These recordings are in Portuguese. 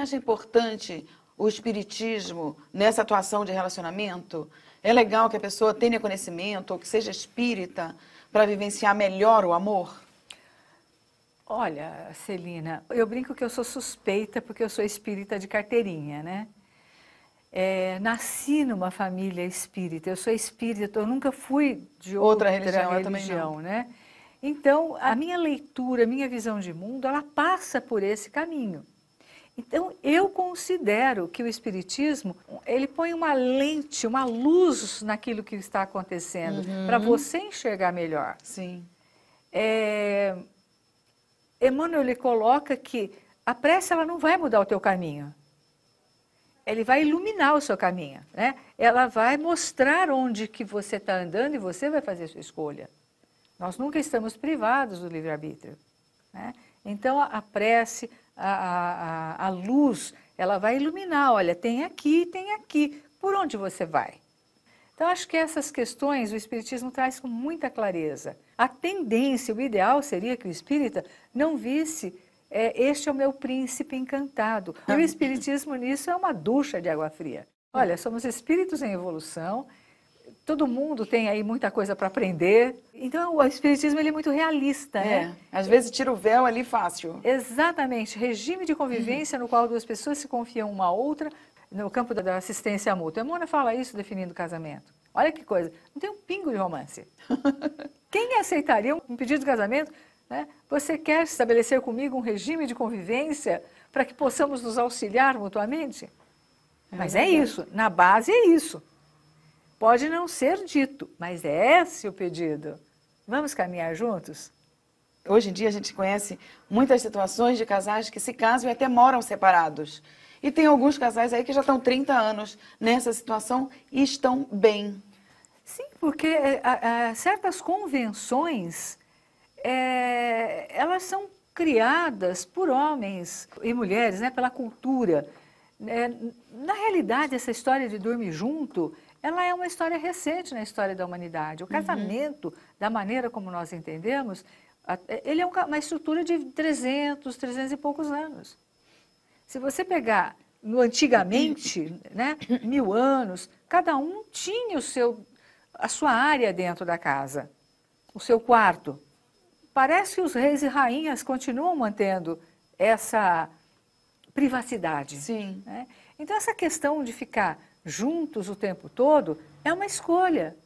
acha importante o espiritismo nessa atuação de relacionamento? É legal que a pessoa tenha conhecimento ou que seja espírita para vivenciar melhor o amor? Olha, Celina, eu brinco que eu sou suspeita porque eu sou espírita de carteirinha, né? É, nasci numa família espírita, eu sou espírita, eu nunca fui de outra, outra religião, religião né? Então, a minha leitura, a minha visão de mundo, ela passa por esse caminho. Então, eu considero que o Espiritismo, ele põe uma lente, uma luz naquilo que está acontecendo, uhum. para você enxergar melhor. Sim. É, Emmanuel ele coloca que a pressa ela não vai mudar o teu caminho. Ele vai iluminar o seu caminho, né? Ela vai mostrar onde que você está andando e você vai fazer a sua escolha. Nós nunca estamos privados do livre-arbítrio. Né? Então, a, prece, a, a, a, luz, ela vai iluminar. Olha, tem aqui, tem aqui. Por onde você vai? Então, acho que essas questões o Espiritismo traz com muita clareza. A tendência, o ideal seria que o espírita não visse é, este é o meu príncipe encantado. E o Espiritismo nisso é uma ducha de água fria. Olha, somos espíritos em evolução, todo mundo tem aí muita coisa para aprender. Então, o espiritismo ele é muito realista, é. né? Às vezes tira o véu ali fácil. Exatamente, regime de convivência no qual duas pessoas se confiam uma à outra no campo da assistência mútua. A Mona fala isso definindo o casamento. Olha que coisa, não tem um pingo de romance. Quem aceitaria um pedido de casamento? Né? Você quer estabelecer comigo um regime de convivência para que possamos nos auxiliar mutuamente? É Mas é isso, na base é isso. Pode não ser dito, mas é esse o pedido. Vamos caminhar juntos? Hoje em dia a gente conhece muitas situações de casais que se casam e até moram separados. E tem alguns casais aí que já estão 30 anos nessa situação e estão bem. Sim, porque é, certas convenções, é, elas são criadas por homens e mulheres, né, pela cultura. É, na realidade, essa história de dormir junto ela é uma história recente na história da humanidade. O uhum. casamento, uhum. da maneira como nós entendemos, ele é uma estrutura de 300, 300 e poucos anos. Se você pegar no antigamente, né, mil anos, cada um tinha o seu, a sua área dentro da casa, o seu quarto. Parece que os reis e rainhas continuam mantendo essa privacidade. Sim. Né? Então, essa questão de ficar juntos o tempo todo, é uma escolha.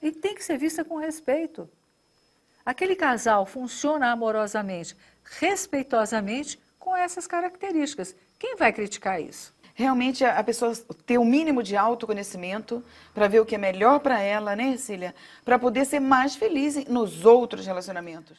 E tem que ser vista com respeito. Aquele casal funciona amorosamente, respeitosamente, com essas características. Quem vai criticar isso? Realmente a pessoa ter o um mínimo de autoconhecimento para ver o que é melhor para ela, né, Cília? Para poder ser mais feliz nos outros relacionamentos.